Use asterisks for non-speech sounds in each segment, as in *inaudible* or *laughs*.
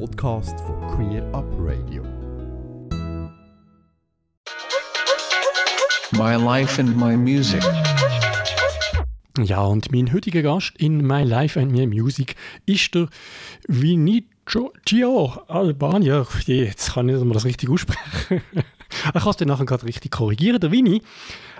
Podcast von Queer Up Radio. My life and my music. Ja, und mein heutiger Gast in My Life and My Music ist der Vinicio Albania. Jetzt kann ich das richtig aussprechen. Ich kann es dann nachher gerade richtig korrigieren. Der Vini,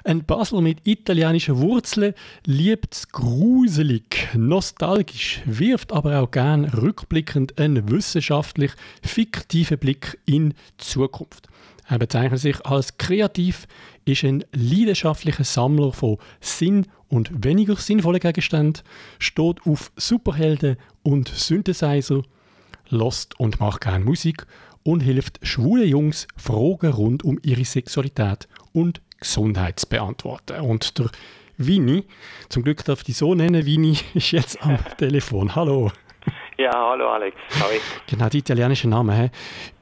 ein Basel mit italienischen Wurzeln, liebt es gruselig, nostalgisch, wirft aber auch gern rückblickend einen wissenschaftlich fiktiven Blick in die Zukunft. Er bezeichnet sich als kreativ, ist ein leidenschaftlicher Sammler von Sinn- und weniger sinnvollen Gegenständen, steht auf Superhelden und Synthesizer, lost und macht gerne Musik und hilft schwulen Jungs, Fragen rund um ihre Sexualität und Gesundheit zu beantworten. Und der Vini, zum Glück darf ich dich so nennen, Vini, *laughs* ist jetzt am *laughs* Telefon. Hallo. Ja, hallo Alex. Hi. Genau, der italienische Name, he?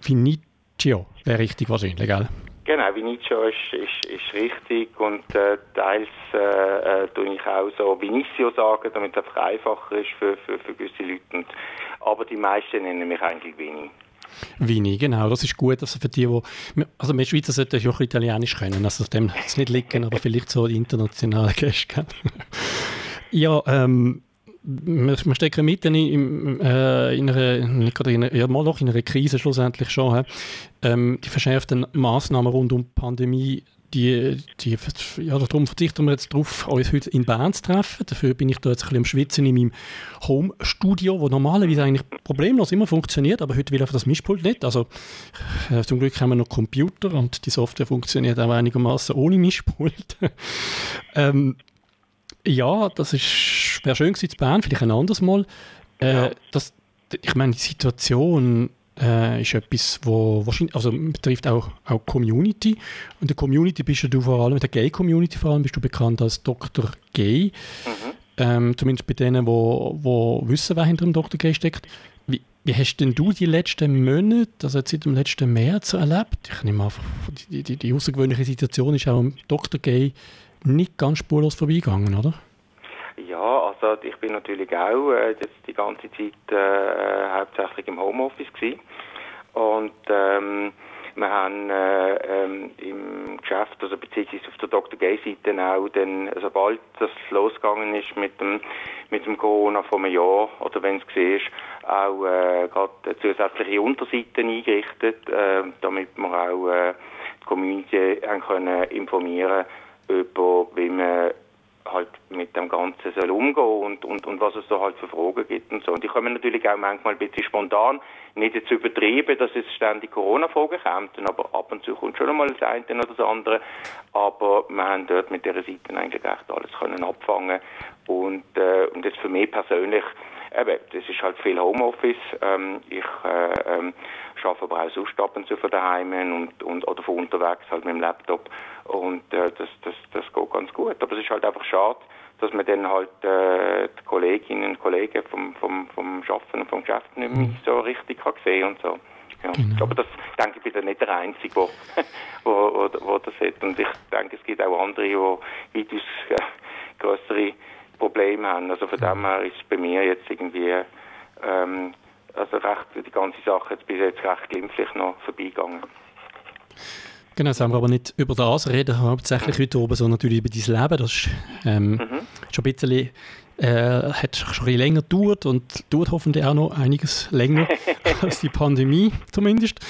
Vinicio, wäre richtig wahrscheinlich, gell? Genau, Vinicio ist, ist, ist richtig und äh, teils äh, äh, tue ich auch so Vinicio sagen, damit es einfach einfacher ist für, für, für gewisse Leute. Aber die meisten nennen mich eigentlich Vini. Vini, genau, das ist gut. Also für die, die, also wir Schweizer sollten ja auch Italienisch können, also dem es nicht liegen, aber vielleicht so die internationalen Gäste. *laughs* ja, ähm, wir, wir stecken mitten in, äh, in, einer, in, ja, mal noch in einer Krise schlussendlich schon. Ähm, die verschärften Massnahmen rund um die Pandemie die, die, ja, darum verzichten wir jetzt darauf, uns heute in Bern zu treffen. Dafür bin ich da jetzt ein bisschen am Schwitzen in meinem Home-Studio, wo normalerweise eigentlich problemlos immer funktioniert, aber heute will einfach das Mischpult nicht. Also äh, zum Glück haben wir noch Computer und die Software funktioniert auch einigermaßen ohne Mischpult. *laughs* ähm, ja, das wäre schön gewesen in Bern, vielleicht ein anderes Mal. Äh, ja. das, ich meine, die Situation äh, ist etwas, wo wahrscheinlich, also betrifft auch, auch Community. Und der Community bist du vor allem, der Gay-Community vor allem, bist du bekannt als Dr. Gay. Mhm. Ähm, zumindest bei denen, wo, wo wissen, wer hinter dem Dr. Gay steckt. Wie, wie hast denn du die letzten Monate, also seit dem letzten März erlebt? Ich nehme an, die, die, die außergewöhnliche Situation ist auch im Dr. Gay nicht ganz spurlos vorbeigegangen, oder? Also ich bin natürlich auch äh, jetzt die ganze Zeit äh, hauptsächlich im Homeoffice gewesen. und ähm, wir haben äh, ähm, im Geschäft, also beziehungsweise auf der Dr. Gay-Seite auch, dann, sobald das losgegangen ist mit dem, mit dem Corona einem Jahr, oder wenn es gesehen ist, auch äh, gerade zusätzliche Unterseiten eingerichtet, äh, damit wir auch äh, die Community können informieren über, wie man halt mit dem Ganzen soll umgehen und, und, und was es da halt für Fragen gibt und so. Und die kommen natürlich auch manchmal ein bisschen spontan, nicht jetzt übertrieben, dass es ständig Corona-Fragen kommen, aber ab und zu kommt schon einmal das eine oder das andere. Aber wir haben dort mit dieser Seite eigentlich echt alles können abfangen und, äh, und jetzt für mich persönlich eben, das ist halt viel Homeoffice. Ähm, ich äh, ähm, arbeite aber auch sonst ab und zu von daheim und, und, oder von unterwegs halt mit dem Laptop. Und äh, das, das, das geht ganz gut. Aber es ist halt einfach schade, dass man dann halt äh, die Kolleginnen und Kollegen vom, vom, vom Schaffen und vom Geschäft nicht mehr mhm. so richtig kann sehen und so. Ja. Genau. Aber das denke ich bin dann nicht der Einzige, wo, *laughs* wo, wo, wo das hat. Und ich denke, es gibt auch andere, die weitaus äh, größere Probleme haben. Also von dem her ist es bei mir jetzt irgendwie ähm, also recht, die ganze Sache jetzt bis jetzt recht glimpflich noch vorbeigegangen. Genau, jetzt haben wir aber nicht über das reden, hauptsächlich heute oben, sondern natürlich über dein Leben. Das ist ähm, mhm. schon ein bisschen, äh, hat schon ein bisschen länger gedauert und dauert hoffentlich auch noch einiges länger *laughs* als die Pandemie zumindest.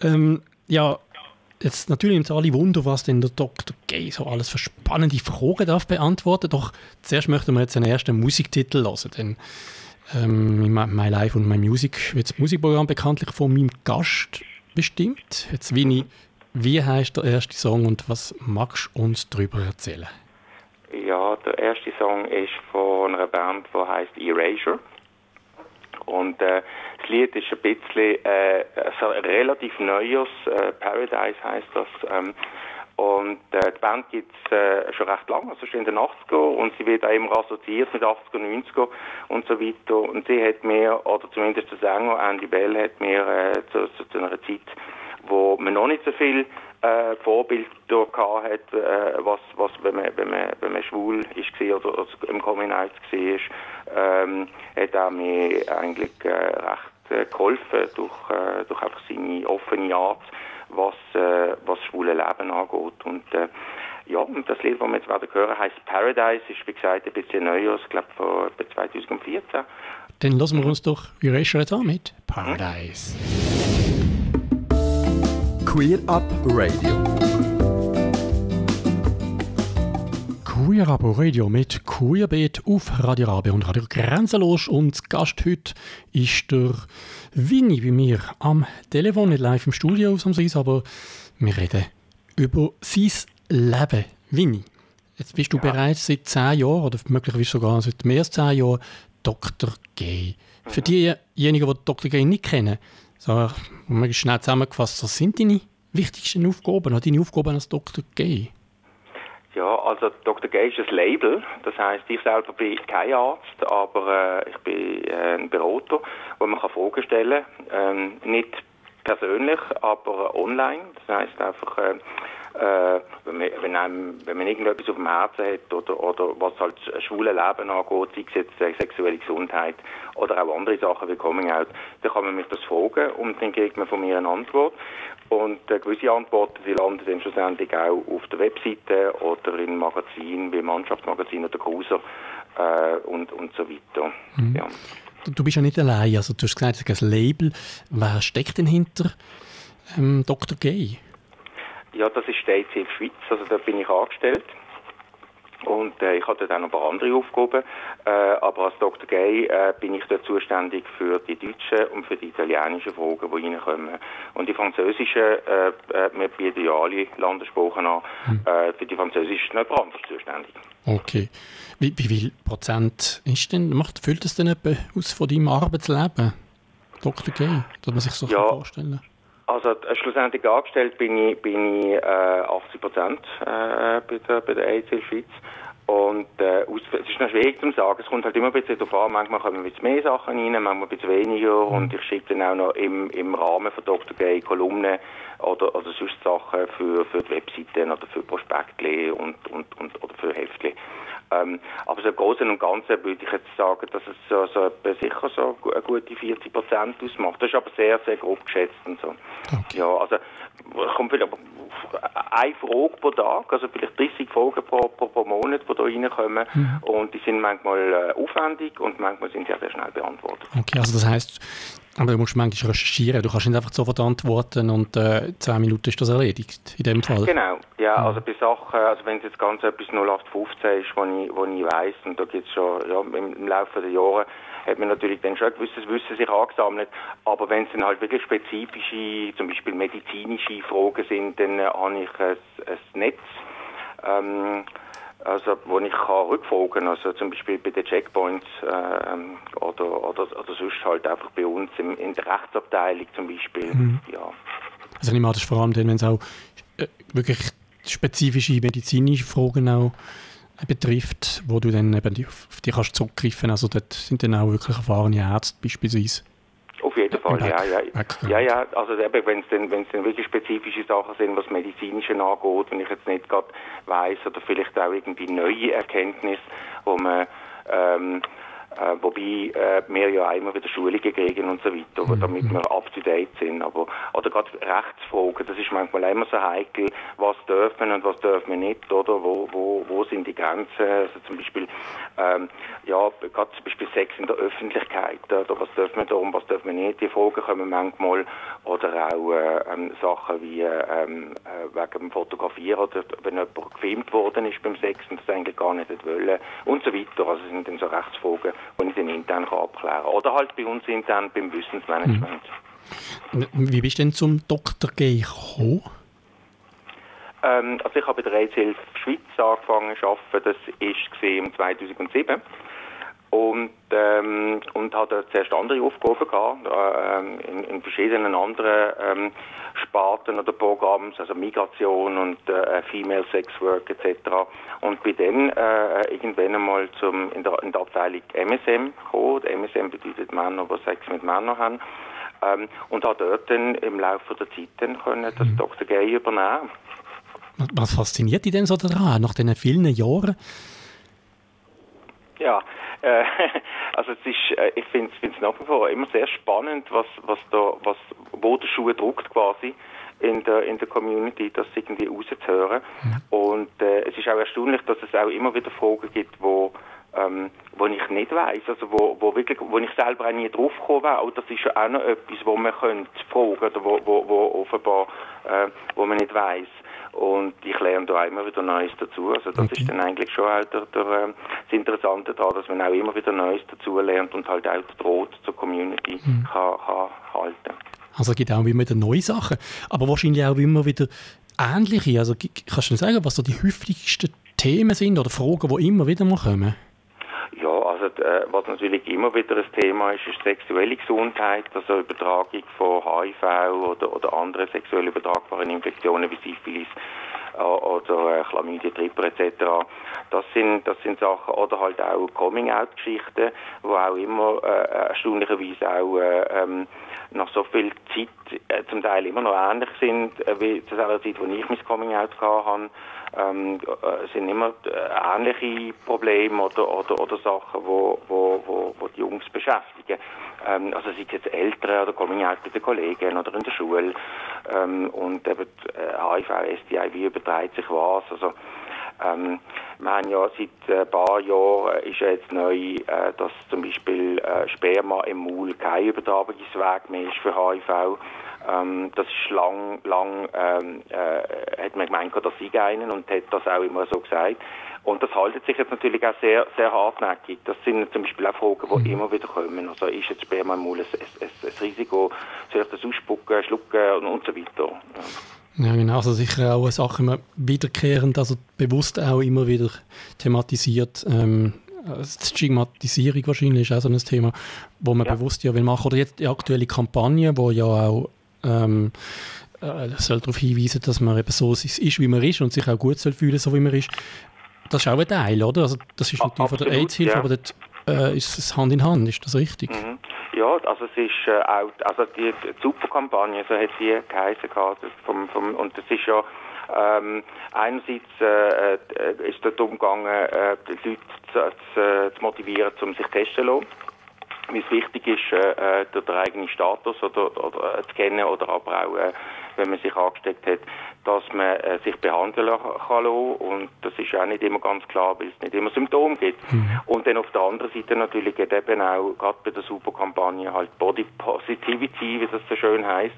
Ähm, ja, jetzt natürlich uns alle Wunder, was denn der Dr. Gay so alles für spannende Fragen darf beantworten. Doch zuerst möchten wir jetzt einen ersten Musiktitel hören, denn ähm, My Life und My Music wird das Musikprogramm bekanntlich von meinem Gast bestimmt. Jetzt, Winnie, wie heißt der erste Song und was magst du uns darüber erzählen? Ja, der erste Song ist von einer Band, die heißt Erasure. Und äh, das Lied ist ein bisschen äh, ein relativ neues, äh, Paradise heißt das. Ähm, und äh, die Band gibt es äh, schon recht lange, also schon in den 80er und sie wird auch immer assoziiert mit 80er, 90er und so weiter. Und sie hat mir, oder zumindest der Sänger Andy Bell hat mir äh, zu, zu, zu einer Zeit, wo man noch nicht so viel äh, Vorbilder gehabt hat, äh, was, was wenn, man, wenn, man, wenn man schwul ist oder, oder im Coming Out war, ähm, hat er mich eigentlich äh, recht äh, geholfen durch, äh, durch einfach seine offene Art, was, äh, was das schwule Leben angeht. Und äh, ja, und das Lied, das wir jetzt werden hören, heißt Paradise, ist wie gesagt ein bisschen neuer, ich glaube von 2014. Dann lassen wir uns doch Erasure an mit Paradise. Queer Up Radio. Queer Up Radio mit Queerbeat auf Radio Rabe und Radio Grenzenlos. Und Gast heute ist der Winnie bei mir am Telefon, nicht live im Studio ausnahmsweise, aber wir reden über sein Leben. Winnie, jetzt bist du ja. bereits seit zehn Jahren oder möglicherweise sogar seit mehr als zehn Jahren Dr. G. Mhm. Für diejenigen, die Dr. G nicht kennen, so schnell zusammengefasst, was sind deine wichtigsten Aufgaben, deine Aufgaben als Dr. G? Ja, also Dr. G ist ein Label. Das heißt, ich selber bin kein Arzt, aber äh, ich bin äh, ein Berater, wo man kann Fragen stellen kann. Ähm, nicht persönlich, aber online. Das heißt einfach, äh, äh, wenn, man, wenn, einem, wenn man irgendetwas auf dem Herzen hat oder, oder was halt schwule Leben angeht, sei es jetzt äh, sexuelle Gesundheit oder auch andere Sachen wie Coming Out, dann kann man mich das fragen und dann kriegt man von mir eine Antwort. Und äh, gewisse Antworten die landen dann schlussendlich auch auf der Webseite oder in Magazinen wie Mannschaftsmagazin oder Cruiser äh, und, und so weiter. Mhm. Ja. Du bist ja nicht allein, also du hast gesagt, es ein Label. Wer steckt denn hinter ähm, Dr. Gay? Ja, das ist State Safe Schweiz, also da bin ich angestellt. Und äh, ich hatte dann noch ein paar andere Aufgaben, äh, aber als Dr. Gay äh, bin ich dort zuständig für die deutschen und für die italienischen Fragen, die reinkommen. Und die französischen, äh, äh, wir bieten ja alle Landessprachen an, hm. äh, für die französische ist jemand anders zuständig. Okay. Wie, wie viel Prozent ist denn, macht, füllt das denn etwa aus von deinem Arbeitsleben, Dr. Gay, dass man sich so ja. vorstellen kann? Also äh, schlussendlich angestellt bin ich, bin ich äh, 80 Prozent äh, bei der, bei der ACL Schweiz. Und äh, es ist noch schwierig zu sagen. Es kommt halt immer ein bisschen darauf an. Manchmal kommen ein bisschen mehr Sachen rein, manchmal ein bisschen weniger. Mhm. Und ich schicke dann auch noch im, im Rahmen von Dr. Gay Kolumnen oder, oder sonst Sachen für, für die Webseiten oder für Prospekte und, und, und, oder für Heftchen. Ähm, aber so im Großen und Ganzen würde ich jetzt sagen, dass es so, so sicher so eine gute 40 Prozent ausmacht. Das ist aber sehr, sehr grob geschätzt und so. Okay. Ja, also kommt vielleicht eine Frage pro Tag, also vielleicht 30 Fragen pro, pro, pro Monat, die da reinkommen. Mhm. Und die sind manchmal äh, aufwendig und manchmal sind sie auch sehr schnell beantwortet. Okay, also das heißt, aber du musst manchmal recherchieren, du kannst nicht einfach sofort antworten und äh, 10 Minuten ist das erledigt, in dem Fall. Genau, ja, mhm. also bei Sachen, also wenn es jetzt ganz etwas 0815 ist, wo ich, wo ich weiss, und da gibt es schon ja, im, im Laufe der Jahre, hat man natürlich dann schon gewisses Wissen sich angesammelt. Aber wenn es dann halt wirklich spezifische, zum Beispiel medizinische Fragen sind, dann äh, habe ich ein, ein Netz, ähm, also wo ich kann rückfolgen, also zum Beispiel bei den Checkpoints äh, oder, oder, oder sonst halt einfach bei uns im, in der Rechtsabteilung zum Beispiel. Mhm. Ja. Also ich meine, das vor allem dann, wenn es auch äh, wirklich spezifische medizinische Fragen auch betrifft, wo du dann eben auf die kannst zurückgreifen. Also dort sind dann auch wirklich erfahrene Ärzte beispielsweise. Auf jeden Fall, ja, ja. Ja, ja, also wenn es dann, wenn's dann wirklich spezifische Sachen sind, was Medizinische angeht, wenn ich jetzt nicht gerade weiß oder vielleicht auch irgendwie neue Erkenntnisse, wo man ähm, äh, wobei äh, wir ja immer wieder Schulungen kriegen und so weiter, mhm. damit wir up to date sind. Aber, oder gerade Rechtsfragen, das ist manchmal immer so heikel, was dürfen und was dürfen wir nicht, oder? Wo, wo, wo sind die Grenzen? Also zum Beispiel, ähm, ja, gerade zum Beispiel Sex in der Öffentlichkeit, oder was dürfen wir da und was dürfen wir nicht? Die Fragen kommen manchmal, oder auch äh, ähm, Sachen wie ähm, äh, wegen dem Fotografieren oder wenn jemand gefilmt worden ist beim Sex und das eigentlich gar nicht wollen und so weiter. Also sind dann so Rechtsfragen, die ich dann intern kann abklären kann. Oder halt bei uns intern beim Wissensmanagement. Mhm. Wie bist du denn zum Dr. G gekommen? Ähm, also ich habe bei der AIDS-Hilfe Schweiz angefangen zu arbeiten, das war im 2007 und, ähm, und hatte zuerst andere Aufgaben gehabt, äh, in, in, verschiedenen anderen ähm, Sparten oder Programmen, also Migration und äh, Female Sex Work etc. Und bin dann äh, irgendwann einmal zum, in, der, in der Abteilung MSM gekommen. MSM bedeutet Männer, die Sex mit Männern haben. Ähm, und habe dort dann im Laufe der Zeit dann können das mhm. Dr. Gay übernehmen. Was fasziniert dich denn so daran, nach diesen vielen Jahren? Ja, Äh, *laughs* also es ist, äh, ich finde es nach wie vor immer sehr spannend, was, was da, was, wo der Schuh druckt quasi in der, in der Community, das irgendwie rauszuhören. Mhm. Und äh, es ist auch erstaunlich, dass es auch immer wieder Fragen gibt, wo ähm, wo ich nicht weiß, also wo, wo wirklich, wo ich selber auch nie drauf gekommen wäre, auch das ist ja auch noch etwas, wo man könnte fragen oder wo, wo, wo offenbar, äh, wo man nicht weiß. Und ich lerne da auch immer wieder Neues dazu. Also das okay. ist dann eigentlich schon auch der, der, äh, das Interessante daran, dass man auch immer wieder Neues dazu lernt und halt auch den Draht zur Community mhm. kann, kann halten. Also es gibt auch immer wieder neue Sachen, aber wahrscheinlich auch immer wieder ähnliche. Also kannst du sagen, was so die häufigsten Themen sind oder Fragen, die immer wieder mal kommen? Also äh, was natürlich immer wieder ein Thema ist, ist sexuelle Gesundheit, also Übertragung von HIV oder, oder anderen sexuell übertragbaren Infektionen wie Syphilis äh, oder äh, Chlamydia, Tripper etc. Das sind, das sind Sachen, oder halt auch Coming-out-Geschichten, die auch immer äh, erstaunlicherweise auch äh, ähm, nach so viel Zeit äh, zum Teil immer noch ähnlich sind, äh, wie zu der Zeit, wo ich mein Coming-out hatte ähm, äh, sind immer äh, ähnliche Probleme oder, oder, oder Sachen, wo, wo, wo, wo die Jungs beschäftigen. Ähm, also sind jetzt Eltern oder den Kollegen oder in der Schule ähm, und eben HIV, STI, wie überträgt sich was, also ähm, wir haben ja seit ein paar Jahren ist ja jetzt neu, äh, dass zum Beispiel äh, Sperma im Maul kein Übertragungsweg mehr ist für HIV. Ähm, das ist lang, lang ähm, äh, hat man gemeint, das sei einen und hat das auch immer so gesagt. Und das haltet sich jetzt natürlich auch sehr, sehr hartnäckig. Das sind zum Beispiel auch Fragen, die mhm. immer wieder kommen. Also ist jetzt Sperma im Maul ein, ein, ein Risiko? Soll ich das ausspucken, schlucken und, und so weiter? Ja. ja. genau. Also sicher auch eine Sache immer wiederkehrend, also bewusst auch immer wieder thematisiert. Ähm, Stigmatisierung wahrscheinlich ist auch so ein Thema, wo man ja. bewusst ja will machen. Oder jetzt die aktuelle Kampagne, wo ja auch ähm, äh, soll darauf hinweisen, dass man eben so ist, wie man ist und sich auch gut soll fühlen, so wie man ist. Das ist auch ein Teil, oder? Also das ist natürlich von der AIDS-Hilfe, ja. aber dort äh, ist es Hand in Hand, ist das richtig? Mhm. Ja, also es ist äh, auch, also die, die Superkampagne, so hat sie geheißen vom, vom, und das ist ja ähm, einerseits äh, äh, ist es darum gegangen, äh, die Leute zu, zu, zu motivieren, um sich testen zu lassen wie es wichtig ist, äh, den, den eigenen Status oder, oder äh, zu kennen oder aber auch, äh, wenn man sich angesteckt hat, dass man äh, sich behandeln kann lassen. und das ist auch nicht immer ganz klar, weil es nicht immer Symptome gibt. Mhm. Und dann auf der anderen Seite natürlich geht eben auch, gerade bei der Superkampagne, halt Body Positivity, wie das so schön heißt,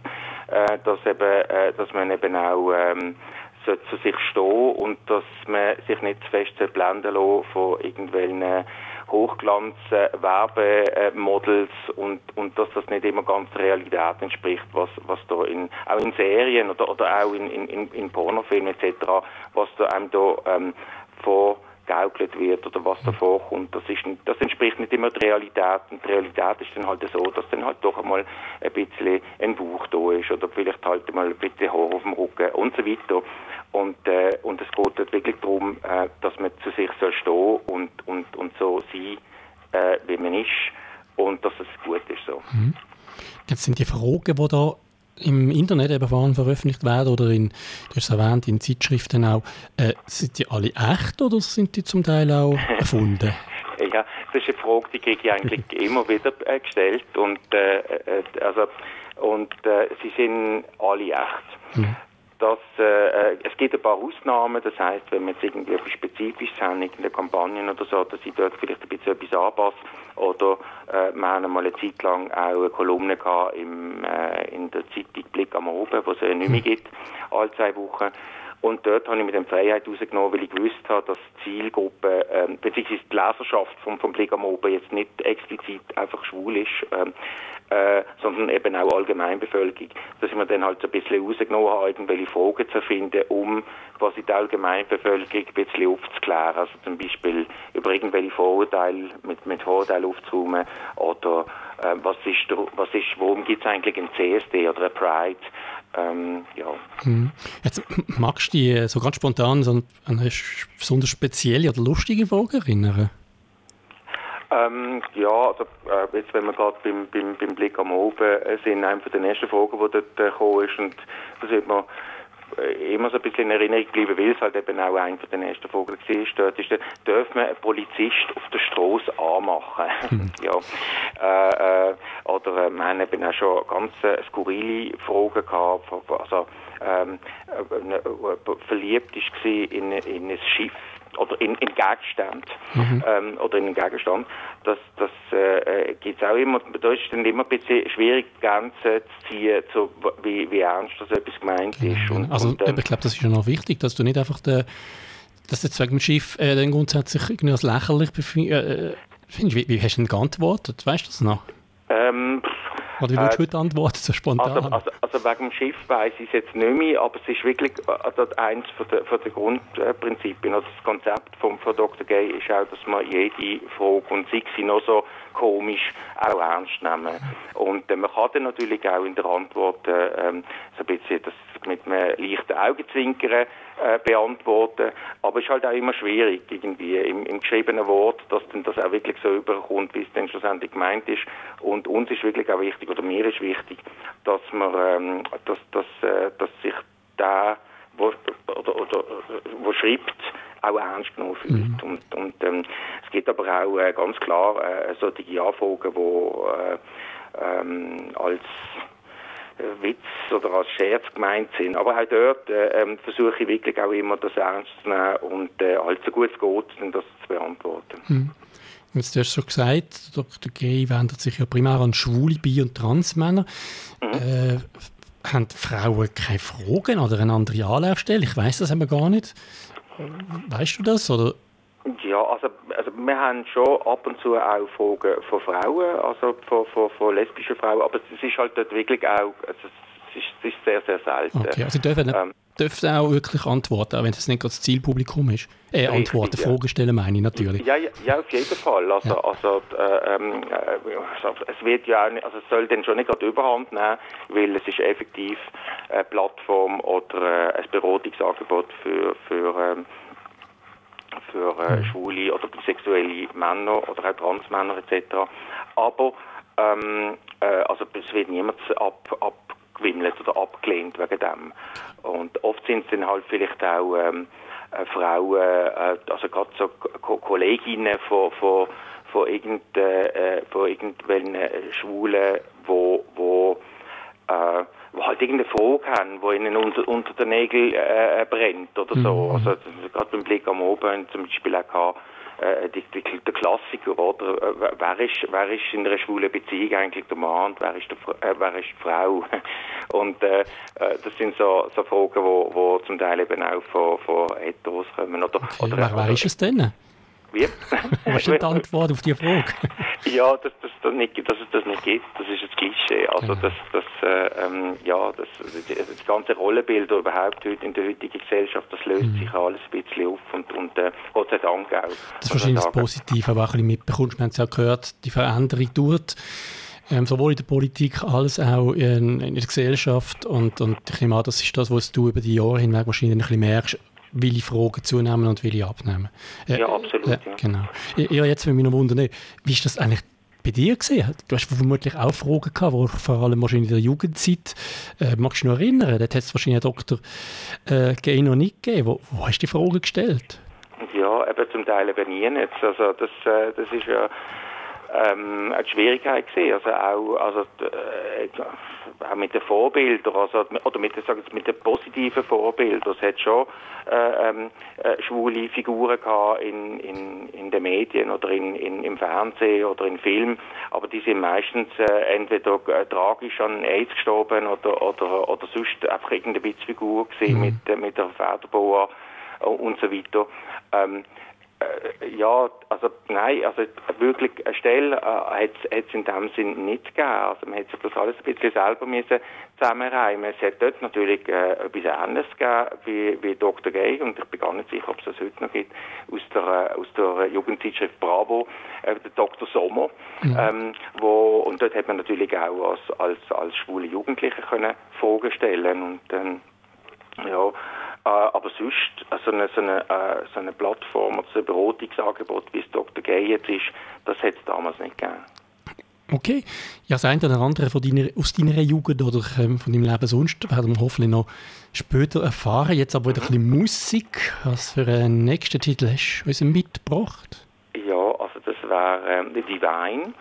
äh, dass eben, äh, dass man eben auch ähm, zu sich stehen und dass man sich nicht zu fest blenden lassen von irgendwelchen Hochglanz-Werbemodels und, und dass das nicht immer ganz der Realität entspricht, was, was da in, auch in Serien oder, oder auch in, in, in Pornofilmen etc., was da einem da ähm, vorgaukelt wird oder was da vorkommt, das, ist, das entspricht nicht immer der Realität. Und die Realität ist dann halt so, dass dann halt doch einmal ein bisschen ein Buch da ist oder vielleicht halt mal ein bisschen Haar auf dem Rücken und so weiter. Und, äh, und es geht dort wirklich darum, äh, dass man zu sich soll stehen und, und, und so sein, äh, wie man ist und dass es gut ist. So. Mhm. Jetzt sind die Fragen, die da im Internet eben veröffentlicht werden oder in, du hast es erwähnt, in Zeitschriften auch, äh, sind die alle echt oder sind die zum Teil auch *laughs* erfunden? ja, das ist eine Frage, die kriege ich eigentlich *laughs* immer wieder äh, gestellt und, äh, äh also, und äh, sie sind alle echt. Mhm dass äh, äh, es gibt ein paar Ausnahmen, das heißt, wenn man jetzt irgendwie etwas Spezifisches haben, in der Kampagnen oder so, dass ich dort vielleicht ein bisschen etwas anpasse. Oder äh, wir haben mal eine Zeit lang auch eine Kolumne gehabt im, äh, in der Zeitung Blick am Oben, wo es ja nicht mehr gibt, alle zwei Wochen. Und dort habe ich mit dem Freiheit rausgenommen, weil ich gewusst habe, dass die Zielgruppe, ähm, beziehungsweise die Leserschaft vom, vom Blick am Oben jetzt nicht explizit einfach schwul ist, ähm, äh, sondern eben auch Allgemeinbevölkerung. Dass ich mir dann halt so ein bisschen rausgenommen habe, irgendwelche Fragen zu finden, um quasi die Allgemeinbevölkerung ein bisschen aufzuklären. Also zum Beispiel über irgendwelche Vorurteile, mit, mit Vorurteilen aufzuräumen oder äh, was ist, was ist, worum gibt es eigentlich ein CSD oder ein Pride? Ähm, ja. Hm. Jetzt magst du dich so ganz spontan an eine besonders spezielle oder lustige Frage erinnern? Ähm, ja, also äh, jetzt wenn wir gerade beim, beim, beim Blick am Oben äh, sind, eine von den ersten Fragen, die dort äh, gekommen ist und da sieht man äh, immer so ein bisschen in Erinnerung geblieben, weil es halt eben auch einer von den ersten Vogel war. Dort ist, darf man einen Polizist auf der Straße anmachen. Hm. *laughs* ja. Äh, äh, oder äh, wir haben eben auch schon ganz skurrile Fragen gehabt. Also, ähm, äh, verliebt ist in, in ein Schiff oder in, mhm. ähm, oder in einen Gegenstand, das, das äh, äh gibt es auch immer, da ist dann immer ein bisschen schwierig, Grenzen zu ziehen, zu, wie, wie ernst das etwas gemeint genau. ist. Und, also und, ähm, ich glaube, das ist ja noch wichtig, dass du nicht einfach der, dass jetzt wegen dem Schiff äh, dann grundsätzlich irgendwie als lächerlich befindest. Äh, äh wie, wie hast du denn geantwortet? Weißt du das noch? Ähm, oder wie würdest du heute antworten, so spontan? Also, also, also wegen dem Schiff weiss ich es jetzt nicht mehr, aber es ist wirklich also eins von der, von der Grundprinzipien. Also das Konzept von, von Dr. Gay ist auch, dass man jede Frage, und sei sie noch so komisch, auch ernst nehmen. Und äh, man kann dann natürlich auch in der Antwort äh, ähm, so ein bisschen das mit einem leichten Augenzwinkern äh, beantworten. Aber es ist halt auch immer schwierig, irgendwie im, im geschriebenen Wort, dass dann das auch wirklich so überkommt, wie es dann schlussendlich gemeint ist. Und uns ist wirklich auch wichtig, oder mir ist wichtig, dass man, ähm, dass, dass, äh, dass sich der, wo, oder, oder, wo schreibt, auch ernst genommen fühlt. Mhm. Und, und ähm, es gibt aber auch äh, ganz klar äh, solche Anfragen, die äh, ähm, als Witz oder als Scherz gemeint sind. Aber auch dort äh, ähm, versuche ich wirklich auch immer das ernst zu nehmen und äh, halt so gut es geht, das zu beantworten. Hm. Jetzt hast du schon gesagt, Dr. Gay wendet sich ja primär an schwule, bi- und transmänner. Mhm. Äh, haben Frauen keine Fragen oder eine andere Anlaufstelle? Ich weiß das aber gar nicht. Weißt du das? Oder? Ja, also wir haben schon ab und zu auch Fragen von Frauen, also von, von, von lesbischen Frauen, aber es ist halt dort wirklich auch, also es ist, es ist sehr, sehr selten. Okay, also dürfen, ähm, dürfen auch wirklich antworten, auch wenn das nicht das Zielpublikum ist. Äh, antworten, ja. Fragen stellen meine ich natürlich. Ja, ja, ja auf jeden Fall. Also, ja. also, äh, ähm, äh, also, es wird ja auch also es soll dann schon nicht gerade überhand nehmen, weil es ist effektiv eine Plattform oder äh, ein Beratungsangebot für, für ähm, für äh, mhm. schwule oder bisexuelle Männer oder auch Transmänner etc. Aber ähm, äh, also es wird niemand ab, abgewimmelt oder abgelehnt wegen dem. Und oft sind es dann halt vielleicht auch ähm, äh, Frauen, äh, also gerade so Ko Kolleginnen von, von, von, irgend, äh, von irgendwelchen Schwulen, wo, wo äh, halt irgendeine Frage haben, die ihnen unter, unter den Nägeln äh, äh brennt oder so. Mhm. Also gerade beim Blick am Oben zum Beispiel auch gehabt, äh, die, die, der Klassiker, oder? Äh, wer ist, wer ist in einer schwulen Beziehung eigentlich der Mann und wer ist, der, äh, wer ist die Frau? *laughs* und äh, äh, das sind so, so Fragen, wo, wo zum Teil eben auch von, von Heteros kommen. Oder, okay, oder, wer, wer ist es denn? Wie? Was *laughs* ist die Antwort auf die Frage? *laughs* ja, dass, dass, das nicht, dass es das nicht gibt, das ist ein Klischee. Also, genau. dass, dass, äh, ähm, ja, das, das ganze Rollenbild überhaupt heute in der heutigen Gesellschaft, das löst mhm. sich alles ein bisschen auf und, und äh, Gott sei Dank auch. Das ist wahrscheinlich das Positive, ein bisschen mitbekommst. Wir haben es ja gehört, die Veränderung dauert. Ähm, sowohl in der Politik als auch in, in der Gesellschaft. Und, und ich nehme an, das ist das, was du über die Jahre hinweg wahrscheinlich ein bisschen merkst, will ich Fragen zunehmen und will ich abnehmen. Äh, ja, absolut. Äh, ja. Genau. Ja, jetzt würde mich noch wundern, wie ist das eigentlich bei dir gesehen? Du hast vermutlich auch Fragen gehabt, wo vor allem wahrscheinlich in der Jugendzeit, äh, magst du dich noch erinnern, dort hat es wahrscheinlich einen Doktor äh, noch nicht gegeben. Wo, wo hast du die Fragen gestellt? Ja, eben zum Teil eben nie jetzt. Also das, äh, das ist ja ähm, eine Schwierigkeit gesehen. Also auch, also, äh, auch mit den Vorbildern, also, oder mit, sagen wir, mit den positiven Vorbildern. Es hat schon äh, ähm, äh, schwule Figuren gehabt in, in, in den Medien oder in, in, im Fernsehen oder in Film, aber die sind meistens äh, entweder äh, tragisch an AIDS gestorben oder, oder, oder sonst einfach irgendeine Witzfigur gesehen mhm. mit, äh, mit der Federboa und so weiter. Ähm, äh, ja, also nein, also wirklich eine Stelle äh, hat es in dem Sinn nicht gegeben. Also man hat sich das alles ein bisschen selber müssen zusammenreimen. Es hat dort natürlich äh, etwas anderes gegeben wie, wie Dr. Gay und ich bin gar nicht sicher, ob es das heute noch gibt, aus der, aus der Jugendzeitschrift Bravo, äh, der Dr. Sommer. Mhm. Ähm, wo, und dort hat man natürlich auch als, als, als schwule Jugendliche können Fragen stellen und dann, ja, äh, aber sonst, äh, so eine, so, eine, äh, so eine Plattform oder so ein Beratungsangebot, wie es Dr. Gay jetzt ist, das hat es damals nicht gegeben. Okay. Ja, das eine oder andere von deiner, aus deiner Jugend oder ähm, von deinem Leben sonst werden wir hoffentlich noch später erfahren. Jetzt aber wieder ein bisschen Musik. Was für einen nächsten Titel hast du uns mitgebracht? Ja, also das wäre ähm, Divine.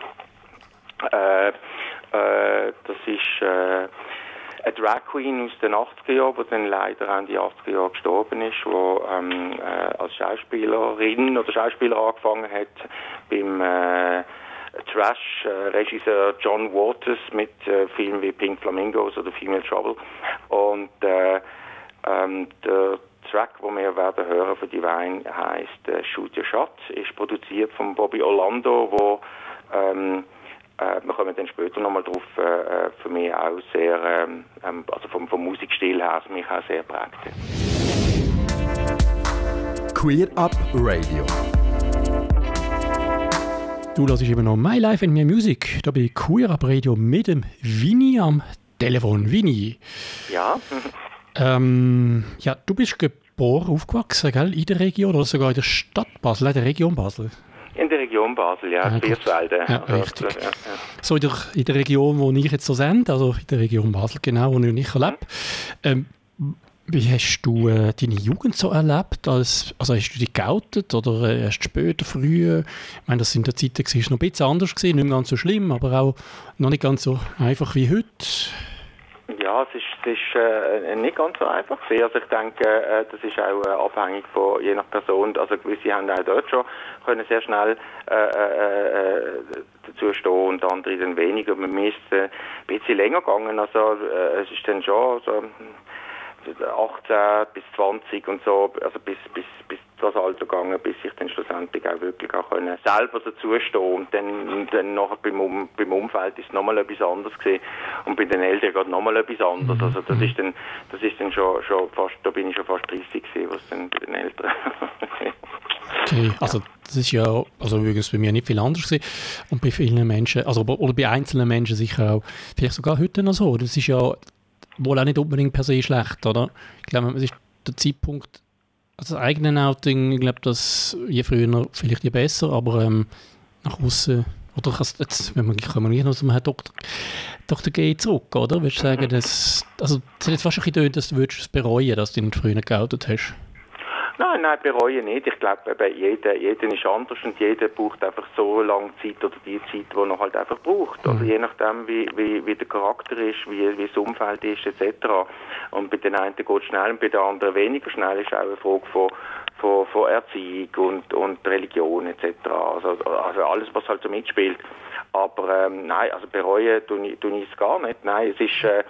Äh, äh, das ist äh, eine Drag Queen aus den 80er Jahren, die dann leider den 80er Jahren gestorben ist, die ähm, äh, als Schauspielerin oder Schauspieler angefangen hat beim äh, Trash-Regisseur John Waters mit äh, Filmen wie Pink Flamingos oder Female Trouble. Und äh, ähm, der Track, den wir werden hören von Divine, heißt äh, Shoot Your Shot, ist produziert von Bobby Orlando, wo ähm, äh, wir kommen dann später nochmal drauf, äh, äh, für mich auch sehr, ähm, ähm, also vom, vom Musikstil her, mich auch sehr prägt. Queer Up Radio. Du hörst eben noch My Life and My Music, da bei Queer Up Radio mit dem Vini am Telefon. Vini. Ja. *laughs* Ähm, ja, du bist geboren, aufgewachsen, gell, in der Region oder sogar in der Stadt Basel, in der Region Basel. In der Region Basel, ja, Ah, Biersfelde. gut. Ja, Also, richtig. Ja, ja. So in der, in der Region, wo ich jetzt so sende, also in der Region Basel, genau, wo ich nicht lebe. Ähm, wie hast du äh, deine Jugend so erlebt? Als, also hast du dich geoutet oder äh, erst später, früher? Ich meine, das in der Zeit war es noch ein bisschen anders, gewesen, nicht mehr ganz so schlimm, aber auch noch nicht ganz so einfach wie heute. Ja, es ist, es ist äh, nicht ganz so einfach. Also ich denke, äh, das ist auch äh, abhängig von je nach Person. Also gewisse haben auch dort schon können sehr schnell äh, äh, äh, dazu stehen und andere dann weniger. Mir ist es ein bisschen länger gegangen. Also es ist dann schon so hm, 18 bis 20 und so, also bis, bis, bis das Alter gegangen, bis ich dann schlussendlich auch wirklich auch können selber dazu stehen und dann, dann nachher beim, um, beim Umfeld ist nochmal etwas anderes gewesen und bei den Eltern gerade nochmal etwas anderes. Also das ist dann, das ist dann schon, schon fast, da bin ich schon fast 30 gewesen, was dann bei den Eltern. Okay, *laughs* also das ist ja also übrigens bei mir nicht viel anders gewesen. und bei vielen Menschen, also oder bei einzelnen Menschen sicher auch, vielleicht sogar heute noch so. Das ist ja wohl auch nicht unbedingt per se schlecht, oder? Ich glaube, es ist der Zeitpunkt, das eigene Outing, ich glaube, dass je früher vielleicht je besser, aber ähm, nach außen oder kannst jetzt, wenn man kann man nicht noch zum Herrn Doktor, Dr. G zurück, oder? Würdest du sagen, dass, also das hat jetzt fast ein bisschen getönt, dass du würdest es bereuen, dass du dich früher geoutet hast. Nein, nein, bereue nicht. Ich glaube, jeder, jeder ist anders und jeder braucht einfach so lange Zeit oder die Zeit, die er halt einfach braucht. Also je nachdem, wie, wie, wie der Charakter ist, wie, wie das Umfeld ist, etc. Und bei den einen geht es schnell und bei den anderen weniger schnell. ist auch eine Frage von, von, von Erziehung und, und Religion etc. Also, also alles, was halt so mitspielt. Aber ähm, nein, also bereuen tue ich, es gar nicht. Nein, es ist... Äh,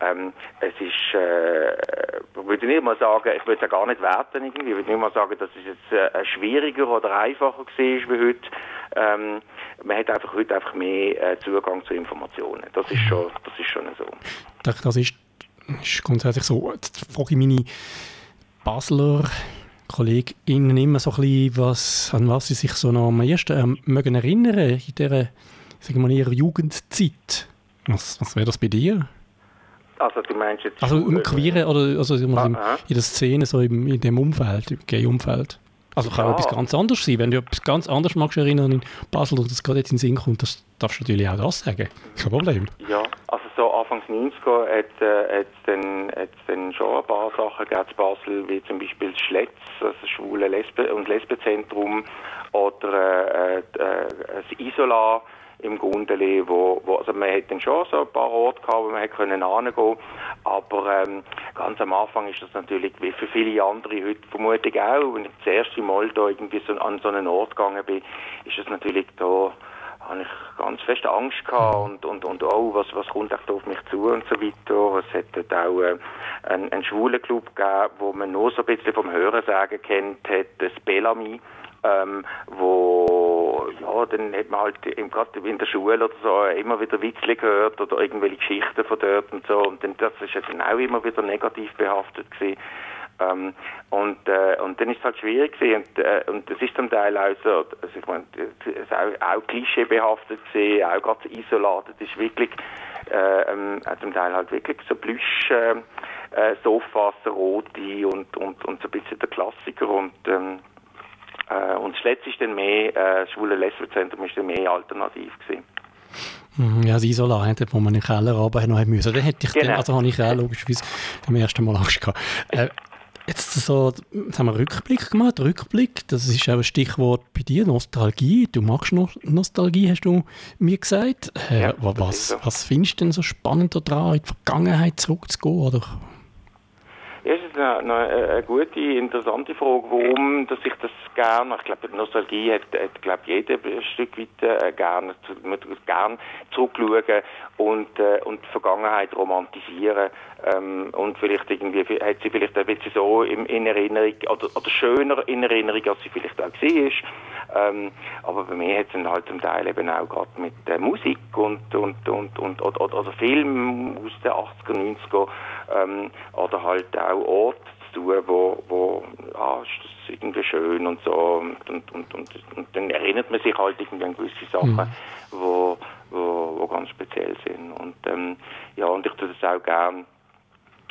ähm, es ist, äh, würde nicht mal sagen, ich würde es gar nicht werten irgendwie, ich würde nicht mal sagen, dass es jetzt äh, schwieriger oder einfacher war wie heute. Ähm, man hat einfach heute einfach mehr äh, Zugang zu Informationen. Das ist schon, das ist schon so. Ich denke, das ist, ist grundsätzlich so. Jetzt frage ich meine Basler KollegInnen immer so ein bisschen, was, an was sie sich so noch am ersten ähm, mögen erinnern in dieser, sagen wir mal, ihrer Jugendzeit. Was, was wäre das bei dir? Also du meinst jetzt... Also im Queeren oder also im, Aha. in der Szene, so im, in dem Umfeld, im Gay-Umfeld. Also kann Ja. auch etwas ganz anderes sein. Wenn du etwas ganz anderes magst erinnern in Basel und das gerade jetzt in den Sinn kommt, das darfst du natürlich auch das sagen. Kein Problem. Ja, also so Anfangs 90er hat äh, hat's dann, hat's dann schon ein paar Sachen gegeben in Basel, wie zum Beispiel das Schletz, also das schwule Lesbe- und Lesbenzentrum, oder äh, äh, das Isola im Gundeli, wo, wo also man hat schon so ein paar Orte gehabt, wo man hätte können hingehen aber ähm, ganz am Anfang ist das natürlich, wie für viele andere heute vermutlich auch, wenn ich das erste Mal da irgendwie so an so einen Ort gegangen bin, ist das natürlich da habe ich ganz fest Angst gehabt und, und, und oh, was, was kommt echt auf mich zu und so weiter. Es hat dort auch äh, einen, einen schwulen Club gegeben, wo man nur so ein bisschen vom Hörensagen kennt hat, das Bellamy, ähm, wo, ja, dann hat man halt im, gerade in der Schule oder so immer wieder Witzli gehört oder irgendwelche Geschichten von dort und so und dann, das ist ja dann auch immer wieder negativ behaftet gewesen. Ähm, und, äh, und dann ist es halt schwierig gewesen. und, äh, und das ist zum Teil auch so, also ich meine, es auch, auch klischeebehaftet gewesen, auch gerade isoliert, das ist wirklich äh, ähm, zum Teil halt wirklich so Plüsch äh, äh, Sofas, so rote und, und, und so ein bisschen der Klassiker und ähm, äh, und das letzte ist dann mehr, äh, das schwule Lesbenzentrum ist dann mehr alternativ gewesen. Mhm, Ja, das Isolat, dort, wo man in den Keller runter noch müssen. Da hätte ich Genau. dann, also habe ich auch logischerweise beim ersten Mal Angst gehabt. Äh, jetzt so, jetzt haben wir Rückblick gemacht. Rückblick, das ist auch ein Stichwort bei dir, Nostalgie. Du magst no Nostalgie, hast du mir gesagt. Äh, Ja, was, so. was findest du denn so spannend daran, in die Vergangenheit zurückzugehen? Oder? Ja, es eine, eine, eine gute, interessante Frage, warum dass ich das gerne, ich glaube, Nostalgie hat, hat glaube jeder ein Stück weit äh, gerne, man tut gerne zurückschauen und, äh, und die Vergangenheit romantisieren ähm, und vielleicht irgendwie, hat sie vielleicht ein bisschen so im, in Erinnerung, oder, oder schöner in Erinnerung, als sie vielleicht auch war. Ähm, aber bei mir hat es dann halt zum Teil eben auch gerade mit äh, Musik und, und, und, und oder, oder, Film aus den 80er, 90er ähm, oder halt auch Orte zu tun, wo, wo ah, ist das irgendwie schön und so und, und, und, und, und dann erinnert man sich halt irgendwie an gewisse Sachen, wo, wo, wo ganz speziell sind. Und ähm, ja und ich tue das auch gern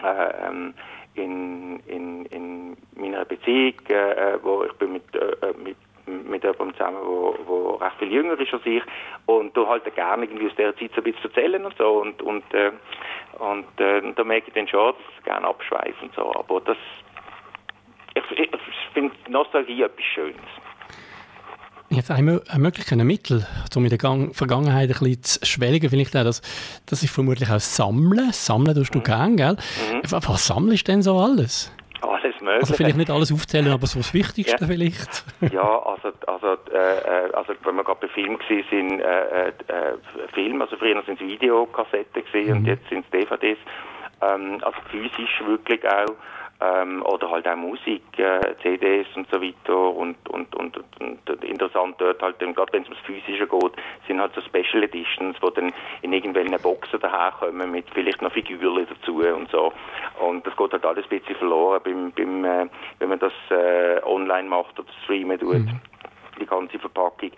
äh, ähm, in, in, in meiner Beziehung, äh, äh, wo ich bin mit, äh, äh, mit mit jemandem zusammen, wo, wo recht viel jünger ist als ich und du halt gerne irgendwie aus dieser Zeit so ein bisschen erzählen und so und und äh, und äh, da merke ich dann schon, dass ich gerne abschweife und so, aber das ich, ich, finde Nostalgie etwas Schönes. Jetzt eine, eine Möglichkeit, ein Mittel, um in der Gang Vergangenheit ein bisschen zu schwelgen, vielleicht auch, das, das ist vermutlich auch Sammeln. Sammeln tust du gern, gell? Was, was sammelst du denn so alles? Alles mögliche. Also vielleicht nicht alles aufzählen, aber so das Wichtigste Ja. vielleicht. *laughs* Ja, also, also, äh, äh, also wenn wir gerade bei Film gewesen sind, äh, äh, äh, Film, also früher sind es Videokassetten gewesen und jetzt sind es DVDs, ähm, also physisch wirklich auch, ähm, oder halt auch Musik, äh, CDs und so weiter. Und, und, und, und, und interessant dort halt, gerade wenn es ums Physische geht, sind halt so Special Editions, wo dann in irgendwelchen Boxen daherkommen mit vielleicht noch Figürchen dazu und so. Und das geht halt alles ein bisschen verloren beim, beim äh, wenn man das äh, online macht oder streamen tut die ganze Verpackung.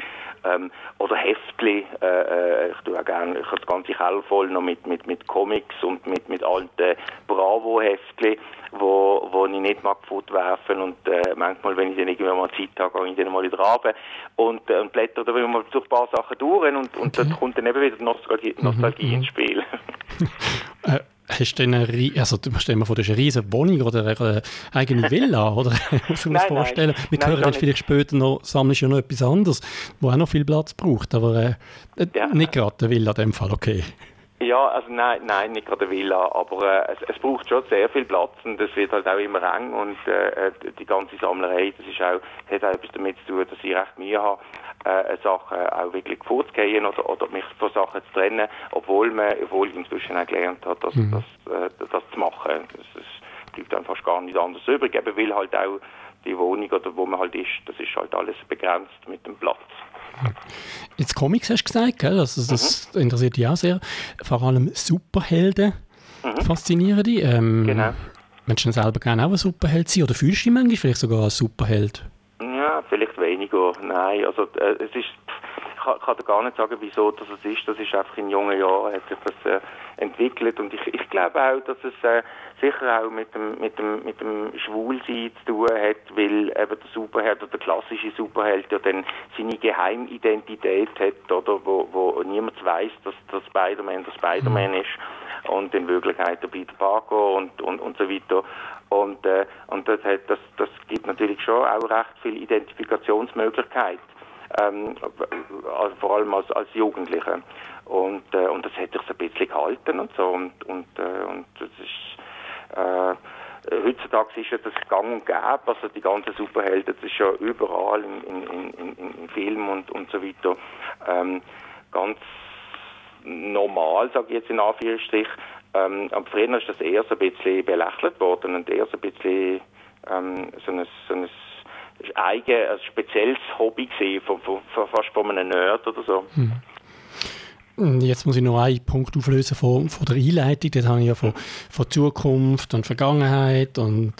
Ähm, oder Heftli, äh, äh, ich tue auch gerne, ich habe das ganze Keller voll noch mit, mit, mit Comics und mit, mit alten Bravo-Heftli, wo, wo ich nicht mag fortwerfen und äh, manchmal, wenn ich dann irgendwann mal Zeit habe, gehe ich dann mal wieder runter und, äh, und blätter da mal durch ein paar Sachen durch und, und dann kommt dann eben wieder Nostalgie, Nostalgie ins Spiel. *laughs* *laughs* Äh, hast du eine, also stell dir mal vor, du hast eine riesige Wohnung oder eine eigene Villa, *laughs* oder? Muss man Nein, das vorstellen? Wir Nein, hören dann nicht. vielleicht später noch, sammelst ja noch etwas anderes, wo auch noch viel Platz braucht, aber äh, äh, Ja. nicht gerade eine Villa in dem Fall, okay. Ja, also nein, nein, nicht gerade eine Villa, aber äh, es, es braucht schon sehr viel Platz und es wird halt auch immer eng und äh, die ganze Sammlerei, das ist auch, hat auch etwas damit zu tun, dass ich recht Mühe habe, äh, Sachen auch wirklich vorzugehen oder, oder mich von Sachen zu trennen, obwohl man, obwohl ich inzwischen auch gelernt habe, das, das, äh, das zu machen. Das, das bleibt dann fast gar nicht anders übrig, eben weil halt auch die Wohnung oder wo man halt ist, das ist halt alles begrenzt mit dem Platz. Jetzt Comics hast du gesagt, gell? Also das interessiert dich auch sehr. Vor allem Superhelden faszinieren dich. Ähm, Genau. Denn selber gerne auch ein Superheld sein oder fühlst du dich manchmal vielleicht sogar als Superheld? Vielleicht weniger. Nein, also äh, es ist, ich kann, gar nicht sagen, wieso das es ist. Das ist einfach in jungen Jahren hat sich das äh, entwickelt und ich, ich glaube auch, dass es äh, sicher auch mit dem mit dem mit dem Schwulsein zu tun hat, weil eben der Superheld oder der klassische Superheld ja dann seine Geheimidentität hat oder wo, wo niemand weiß, dass der Spider-Man der Spider-Man ist und in Wirklichkeit der Peter Parker und, und, und so weiter. Und, äh, und das, hat, das, das gibt natürlich schon auch recht viel Identifikationsmöglichkeit, ähm, also vor allem als, als Jugendliche. Und, äh, und das hat sich so ein bisschen gehalten und so. Und, und, äh, und das ist... Äh, Heutzutage ist ja das gang und gäbe, also die ganzen Superhelden, das ist ja überall in, in, in, in, Filmen und, und so weiter ähm, ganz normal, sage ich jetzt in Anführungsstrich. Ähm, aber früher ist das eher so ein bisschen belächelt worden und eher so ein bisschen ähm, so ein, so ein eigen, ein spezielles Hobby gesehen, von, von, von, fast von einem Nerd oder so. Jetzt muss ich noch einen Punkt auflösen von, von der Einleitung. Dort habe ich ja von, von Zukunft und Vergangenheit und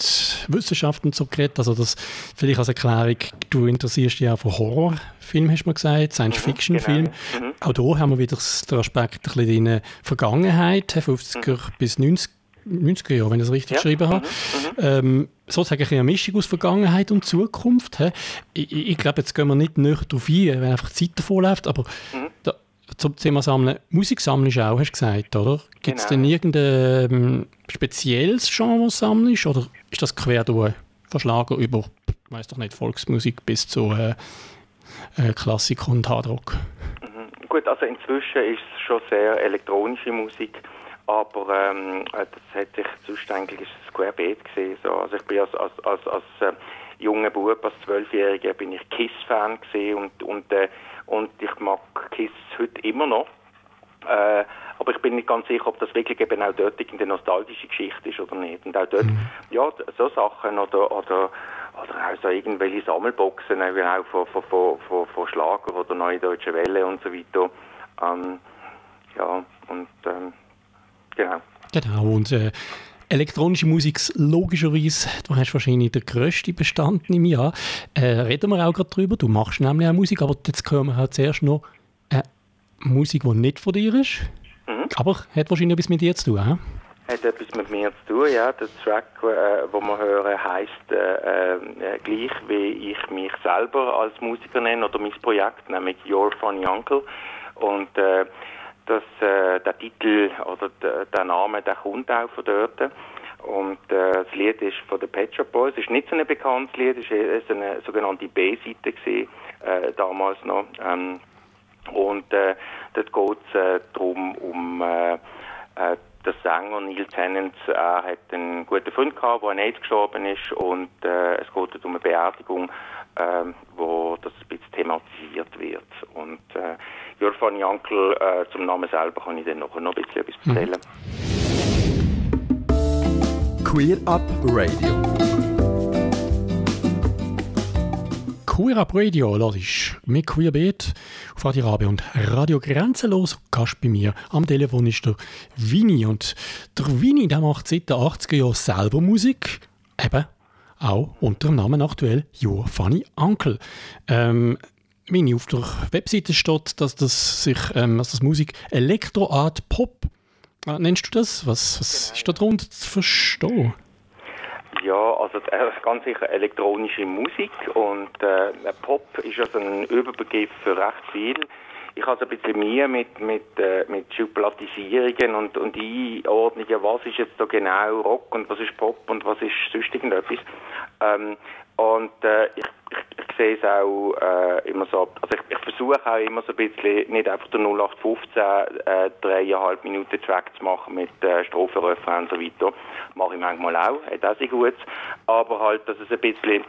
Wissenschaft und so geredet. Also das vielleicht als Erklärung, du interessierst dich ja für Horrorfilme, hast du mir gesagt, Science-Fiction-Filme. genau. Mhm. Auch da haben wir wieder den Aspekt ein bisschen in der Vergangenheit, 50er bis 90 90er Jahre, wenn ich das richtig Ja. geschrieben habe. Ähm, sozusagen ein bisschen eine Mischung aus Vergangenheit und Zukunft. Ich, ich, glaube, jetzt gehen wir nicht näher darauf ein, wenn einfach die Zeit davon läuft, aber da, zum Thema Sammeln, Musik sammelst du auch, hast du gesagt, oder? Gibt es Genau. denn irgendein ähm, spezielles Genre, sammelst, oder ist das quer durch verschlagen über, ich weiß doch nicht, Volksmusik bis zu äh, äh, Klassik und Hardrock? Mhm. Gut, also inzwischen ist es schon sehr elektronische Musik, aber ähm, äh, das hat sich sonst eigentlich ist es querbeet gesehen. So. Also ich bin als, als, als, als äh, junger Bub, als Zwölfjähriger, bin ich Kiss-Fan gesehen und, und, äh, und ich mag Kiss heute immer noch. Äh, aber ich bin nicht ganz sicher, ob das wirklich eben auch dort eine nostalgische Geschichte ist oder nicht. Und auch dort, ja, d- so Sachen oder, oder, oder auch so irgendwelche Sammelboxen, auch auch von, von, von, von, von Schlager oder Neue Deutsche Welle und so weiter. Ähm, ja, und ähm, genau. Genau, und äh, elektronische Musik logischerweise, du hast wahrscheinlich den grössten Bestand im Jahr. Äh, reden wir auch gerade drüber, du machst nämlich auch Musik, aber jetzt hören wir halt zuerst noch äh, Musik, die nicht von dir ist, Mhm. aber hat wahrscheinlich etwas mit dir zu tun, hä? Hat etwas mit mir zu tun, ja. Der Track, äh, wo wir hören, heisst äh, äh, gleich, wie ich mich selber als Musiker nenne oder mein Projekt, nämlich Your Funny Uncle. Und äh, das, äh, der Titel oder der, Name, der kommt auch von dort. Und äh, das Lied ist von den Pet Shop Boys. Es ist nicht so ein bekanntes Lied, es so eine sogenannte B-Seite äh, damals noch. Ähm, und äh, dort geht es äh, darum, um äh, äh, der Sänger Neil Tennant äh, hat einen guten Freund gehabt, der an AIDS gestorben ist und äh, es geht um eine Beerdigung, äh, wo das ein bisschen thematisiert wird. Und äh, Your Funny Uncle, äh, zum Namen selber kann ich dann noch, noch ein bisschen etwas erzählen. Queer Up Radio. Queer Up Radio, das ist mit Queerbeat auf Radio Rabe und Radio Grenzenlos. Gast bei mir am Telefon ist der Vini. Und der Vini, der macht seit den 80er Jahren selber Musik. Eben auch unter dem Namen aktuell Your Funny Uncle. Ähm, Vini, auf der Webseite steht, dass das sich, ähm, dass das Musik Elektroart Pop äh, nennst du das? Was, was ist da drunter zu verstehen? Ja, also äh, ganz sicher elektronische Musik und äh, Pop ist also ein Überbegriff für recht viel. Ich habe ein bisschen Mühe mit, mit, äh, mit Schubladisierungen und, und Einordnungen, was ist jetzt da genau Rock und was ist Pop und was ist sonst irgendetwas. Ähm, und äh, ich, ich, ich sehe es auch äh, immer so, also ich, ich versuche auch immer so ein bisschen, nicht einfach der 0815 äh, dreieinhalb Minuten Track zu machen mit äh, Strophen, Refrain und so weiter. Mache ich manchmal auch, hat auch sehr gut. Aber halt, dass es ein bisschen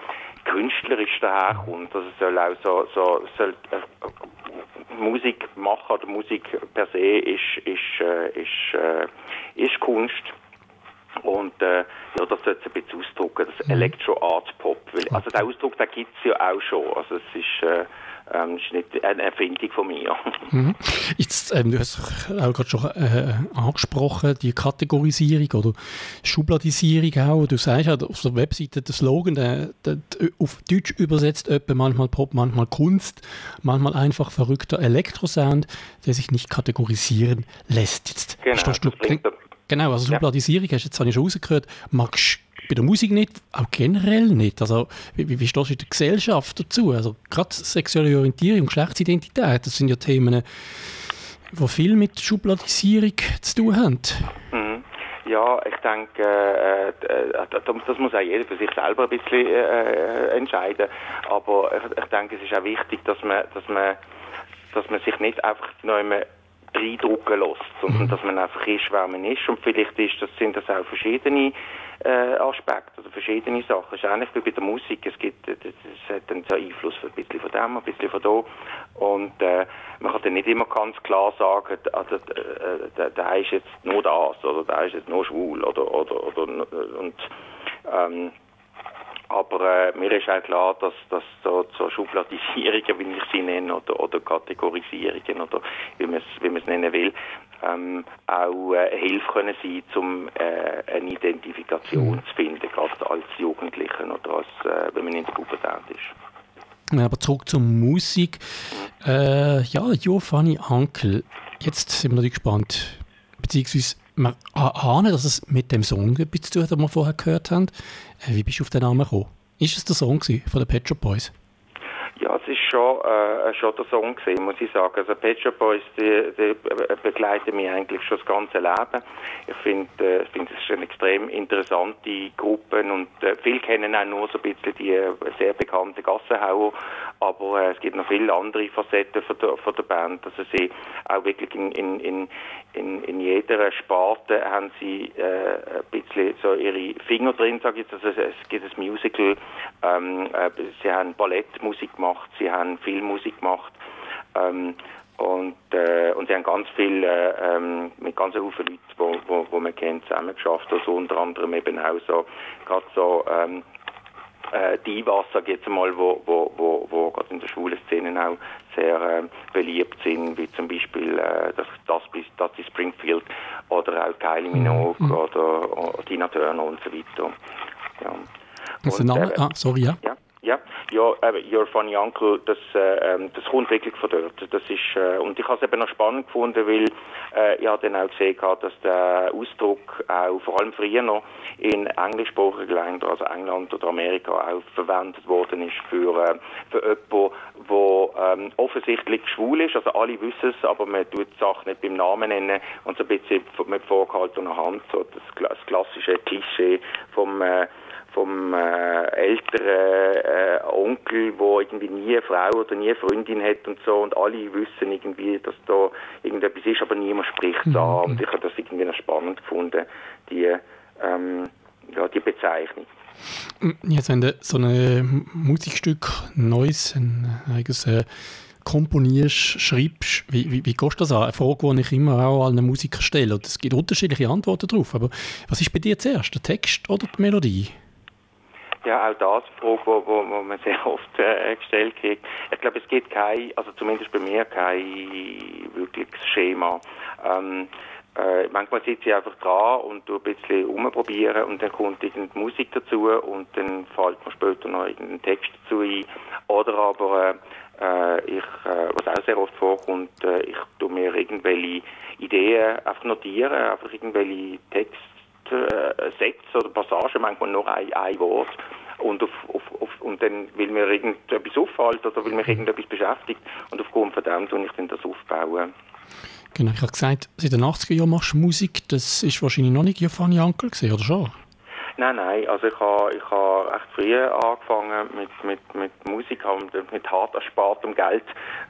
künstlerisch daherkommt, dass es soll auch so, so soll, äh, Musik machen oder Musik per se ist, ist, äh, ist, äh, ist Kunst. Und äh, ja, das sollte ein bisschen ausdrücken, das Electro Art Pop. Weil, also den Ausdruck, den gibt es ja auch schon. Also es ist, äh, ähm, ist nicht eine Erfindung von mir. *laughs* Mhm. Jetzt, ähm, du hast auch gerade schon äh, angesprochen, die Kategorisierung oder Schubladisierung auch. Du sagst ja auf der Webseite der Slogan, der, der, der, auf Deutsch übersetzt etwa manchmal Pop, manchmal Kunst, manchmal einfach verrückter Elektrosound, der sich nicht kategorisieren lässt. Jetzt Genau, du, das bringt genau, also Ja. Schubladisierung hast du jetzt habe ich schon rausgehört, magst bei der Musik nicht, auch generell nicht. Also, wie, wie, wie stehst du in der Gesellschaft dazu? Also, gerade sexuelle Orientierung, Geschlechtsidentität, das sind ja Themen, die viel mit Schubladisierung zu tun haben. Mhm. Ja, ich denke, äh, äh, das das muss auch jeder für sich selber ein bisschen äh, entscheiden. Aber ich, ich denke, es ist auch wichtig, dass man, dass man, dass man sich nicht einfach neu reindrücken lässt, sondern dass man einfach ist, wer man ist. Und vielleicht ist das, sind das auch verschiedene äh, Aspekte oder verschiedene Sachen. Es ist ähnlich wie bei der Musik. Es gibt, es hat dann so Einfluss ein bisschen von dem, ein bisschen von da. Und äh, man kann dann nicht immer ganz klar sagen, also, äh, der, der ist jetzt nur das oder der ist jetzt nur schwul oder oder oder und ähm, aber äh, mir ist auch klar, dass, dass so, so Schubladisierungen, wie ich sie nenne, oder, oder Kategorisierungen, oder wie man es wie nennen will, ähm, auch äh, Hilfe können sein, um äh, eine Identifikation zu finden, gerade als Jugendlichen oder als, äh, wenn man in der Pubertät ist. Aber zurück zur Musik. Äh, ja, Funny Uncle. Jetzt sind wir natürlich gespannt. Beziehungsweise, wir ahnen, dass es mit dem Song etwas zu tun hat, den wir vorher gehört haben. Äh, wie bist du auf den Namen gekommen? Ist es der Song von den Pet Shop Boys? Ja, es schon, äh, schon der Song gesehen, muss ich sagen. Also Pet Shop Boys, die, die begleiten mich eigentlich schon das ganze Leben. Ich finde, äh, find, es ist eine extrem interessante Gruppe und äh, viele kennen auch nur so ein bisschen die äh, sehr bekannte Gassenhauer, aber äh, es gibt noch viele andere Facetten von der, von der Band. Also sie auch wirklich in, in, in, in, in jeder Sparte haben sie äh, ein bisschen so ihre Finger drin, sage ich jetzt. Also es gibt ein Musical, ähm, äh, sie haben Ballettmusik gemacht, sie haben Filmmusik gemacht. Ähm, und, äh, und sie haben ganz viel äh, ähm, mit ganz vielen Leuten, wo, wo, wo man kennt, zusammen geschafft. Also unter anderem eben auch so, gerade so ähm, äh, Divas, sag ich jetzt mal, wo, wo, wo, wo gerade in der Schulenszene auch sehr äh, beliebt sind, wie zum Beispiel äh, das, das, das ist Springfield oder auch Kylie Minogue mhm. oder, oder Tina Turner und so weiter. Ja. Und, Name, äh, ah, sorry, ja. ja. Ja, ja, äh, Your Funny Uncle, das, äh, ähm, das kommt wirklich von dort. Das ist, äh, und ich habe es eben noch spannend gefunden, weil äh, ich habe dann auch gesehen, dass der Ausdruck auch vor allem früher noch in englischsprachigen Ländern, also England oder Amerika, auch verwendet worden ist für, äh, für jemanden, der ähm, offensichtlich schwul ist. Also alle wissen es, aber man tut die Sache nicht beim Namen nennen und so ein bisschen mit vorgehaltener Hand, so das, das klassische Klischee vom äh, vom äh, älteren äh, Onkel, wo irgendwie nie eine Frau oder nie eine Freundin hat und so und alle wissen irgendwie, dass da irgendetwas ist, aber niemand spricht mhm. an und ich habe das irgendwie noch spannend gefunden, die, ähm, ja, die Bezeichnung. Jetzt, wenn du so ein Musikstück Neues, ein eigenes äh, komponierst, schreibst, wie, wie, wie gehst du das an? Eine Frage, die ich immer auch allen Musikern stelle. es gibt unterschiedliche Antworten darauf. Aber was ist bei dir zuerst, der Text oder die Melodie? Ja, auch das Frage, wo, wo, wo man sehr oft äh, gestellt kriegt. Ich glaube, es gibt kein, also zumindest bei mir kein wirkliches Schema. Ähm, äh, manchmal sitze ich einfach dran und tu ein bisschen rumprobieren und dann kommt irgendeine Musik dazu und dann fällt mir später noch irgendein Text dazu ein. Oder aber äh, ich, äh, was auch sehr oft vorkommt, äh, ich tu mir irgendwelche Ideen einfach notieren, einfach irgendwelche Texte äh, Sätze oder Passagen, manchmal nur ein, ein Wort. Und, auf, auf, auf, und dann will mir irgendetwas auffällt oder will mich irgendetwas beschäftigt und aufgrund von dem tue ich dann das aufbauen. Genau, ich habe gesagt, seit den 80er Jahren machst du Musik, das ist wahrscheinlich noch nicht Giovanni Ankel gesehen, oder schon? Nein, nein, also ich habe ich ha recht früh angefangen mit, mit, mit Musik, habe mit hart erspartem Geld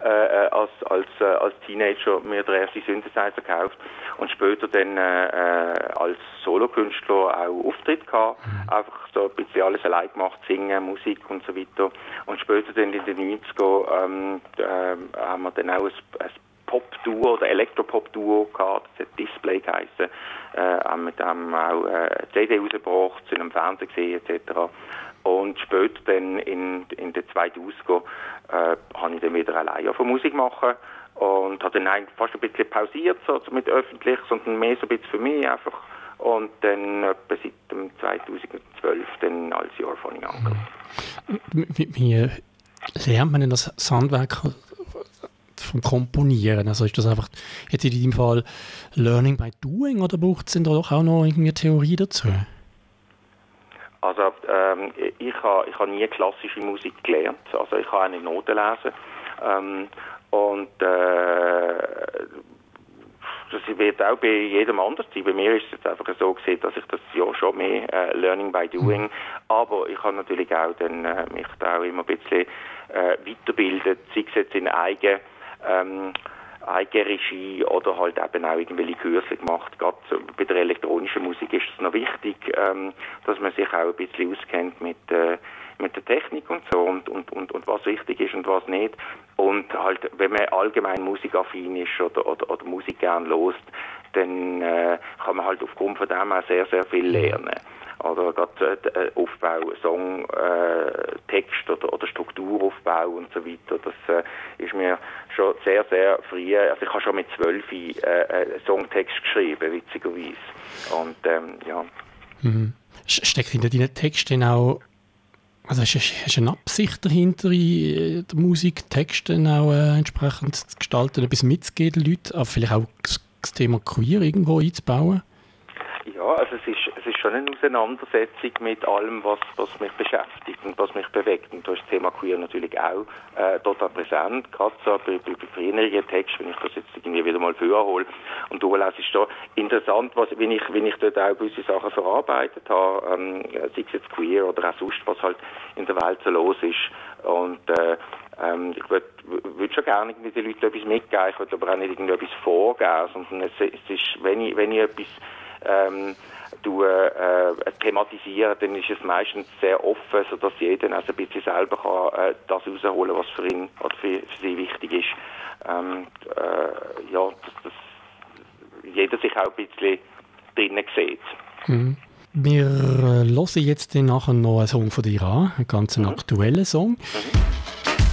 äh, äh, als, als, äh, als Teenager mir den ersten Synthesizer gekauft und später dann äh, äh, als Solokünstler auch Auftritt gehabt, mhm. einfach so ein bisschen alles allein gemacht, singen, Musik und so weiter und später dann in den 90er ähm, äh, haben wir dann auch ein, ein Pop-Duo oder Elektropop-Duo gehabt, das hat Display geheißen, äh, mit dem auch äh, CD rausgebracht, zu einem Fernsehen gesehen etc. Und später dann in, in den 2000er äh, habe ich dann wieder alleine von Musik machen und habe dann fast ein bisschen pausiert so, mit öffentlich, sondern mehr so ein bisschen für mich einfach und dann etwa seit dem 2012 dann als Jahr von angekommen. Wie, wie lernt man denn das Handwerk vom Komponieren? Also ist das einfach jetzt in diesem Fall Learning by Doing oder braucht es denn da doch auch noch irgendwie eine Theorie dazu? Also ähm, ich habe ich ha nie klassische Musik gelernt, also ich habe eine Noten lesen ähm, und äh, das wird auch bei jedem anders sein. Bei mir ist es jetzt einfach so gesehen, dass ich das ja schon mehr äh, Learning by Doing, mhm. aber ich habe natürlich auch dann, äh, mich da auch immer ein bisschen äh, weiterbildet, sei es jetzt in eigen ähm, Eigenregie oder halt eben auch irgendwelche Kurse gemacht. Gerade bei der elektronischen Musik ist es noch wichtig, ähm, dass man sich auch ein bisschen auskennt mit, äh, mit der Technik und so und, und, und, und was wichtig ist und was nicht. Und halt, wenn man allgemein musikaffin ist oder, oder, oder Musik gern lost, dann äh, kann man halt aufgrund von dem auch sehr, sehr viel lernen oder gerade äh, Aufbau, Song, äh, Text oder, oder Strukturaufbau und so weiter. Das äh, ist mir schon sehr, sehr früh, also ich habe schon mit zwölf äh, äh, Songtext geschrieben, witzigerweise. Und ähm, ja. Mhm. Steckt hinter deinen Texten auch also hast, hast du eine Absicht dahinter, in der Musik Texte auch äh, entsprechend zu gestalten, etwas mitzugeben Leuten, aber vielleicht auch das Thema Queer irgendwo einzubauen? Ja, also es ist, es ist schon eine Auseinandersetzung mit allem, was, was mich beschäftigt und was mich bewegt. Und da ist das Thema Queer natürlich auch äh, total präsent, gerade so bei, bei, bei früheren Texten, wenn ich das jetzt irgendwie wieder mal vorhole. Und du es ist da interessant, was, wenn, ich, wenn ich dort auch gewisse Sachen verarbeitet habe, ähm, sei es jetzt queer oder auch sonst, was halt in der Welt so los ist. Und äh, ähm, ich würde würd schon gerne mit den Leuten etwas mitgeben, ich würde aber auch nicht irgendetwas vorgeben, sondern es, es ist, wenn ich, wenn ich etwas ähm, du, äh, thematisieren, dann ist es meistens sehr offen, sodass jeder also ein bisschen selber kann, äh, das rausholen was für ihn oder für, für sie wichtig ist. Ähm, äh, ja, dass, dass jeder sich auch ein bisschen drinnen sieht. Mhm. Wir äh, hören jetzt nachher noch einen Song von dir an, einen ganz mhm. aktuellen Song. Mhm.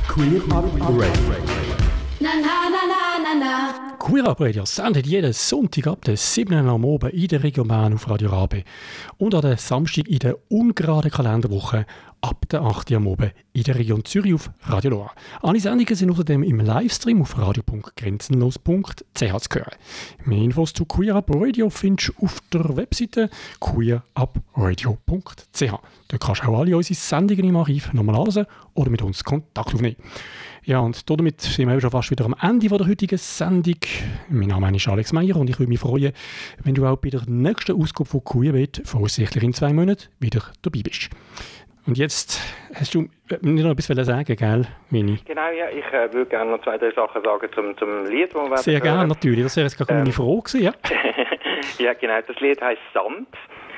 Queer Radio. Na, na, na, na, na, na. Queer Up Radio sendet jeden Sonntag ab der 7. am Abend in der Region Bern auf Radio Rabe und an der Samstag in der ungeraden Kalenderwoche ab der 8. am Abend in der Region Zürich auf Radio Loa. Alle Sendungen sind außerdem im Livestream auf radio.grenzenlos.ch zu hören. Mehr Infos zu Queer Up Radio findest du auf der Webseite queerupradio.ch. Dort kannst du auch alle unsere Sendungen im Archiv nochmal lesen oder mit uns Kontakt aufnehmen. Ja, und damit sind wir schon fast wieder am Ende der heutigen Sendung. Mein Name ist Alex Meyer und ich würde mich freuen, wenn du auch bei der nächsten Ausgabe von QIBet, voraussichtlich in zwei Monaten, wieder dabei bist. Und jetzt hast du nicht noch etwas sagen, gell, Mini? Genau, ja. Ich äh, würde gerne noch zwei, drei Sachen sagen zum, zum Lied, das wir Sehr gerne, natürlich. Das wäre jetzt gerade ähm, meine Frage gewesen, ja. *laughs* ja, genau. Das Lied heisst Sand.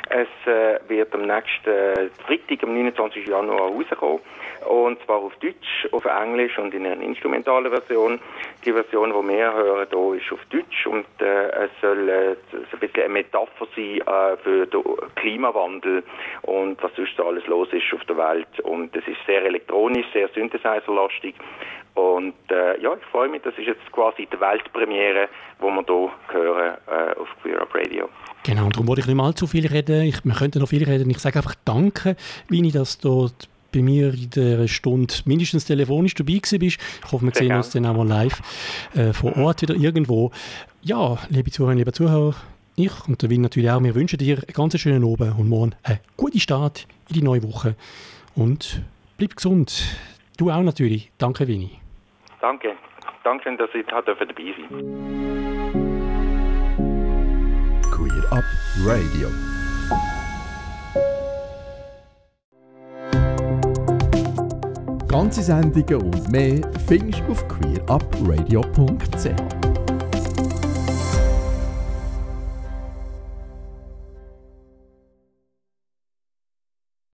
Es äh, wird am nächsten äh, Freitag, am 29. Januar, rauskommen. Und zwar auf Deutsch, auf Englisch und in einer instrumentalen Version. Die Version, die wir hören, hier ist auf Deutsch und äh, es soll äh, ein bisschen eine Metapher sein äh, für den Klimawandel und was sonst alles los ist auf der Welt. Und es ist sehr elektronisch, sehr synthesizerlastig. Und äh, ja, ich freue mich, das ist jetzt quasi die Weltpremiere, die wir hier hören äh, auf Queer Up Radio. Genau, und darum wollte ich nicht mal zu viel reden. Ich, wir könnten noch viel reden. Ich sage einfach Danke, Vini, dass du bei mir in der Stunde mindestens telefonisch dabei bist. Ich hoffe, wir Sehr sehen gern. uns dann auch mal live äh, vor Ort wieder irgendwo. Ja, liebe Zuhörerinnen, liebe Zuhörer, ich und der Win natürlich auch, wir wünschen dir einen ganz schönen Abend und morgen einen guten Start in die neue Woche. Und bleib gesund. Du auch natürlich. Danke, Winnie. Danke. Danke, dass ich dabei sein durfte. Queer Up Radio. Ganze Sendungen und mehr findest du auf queerupradio.ch.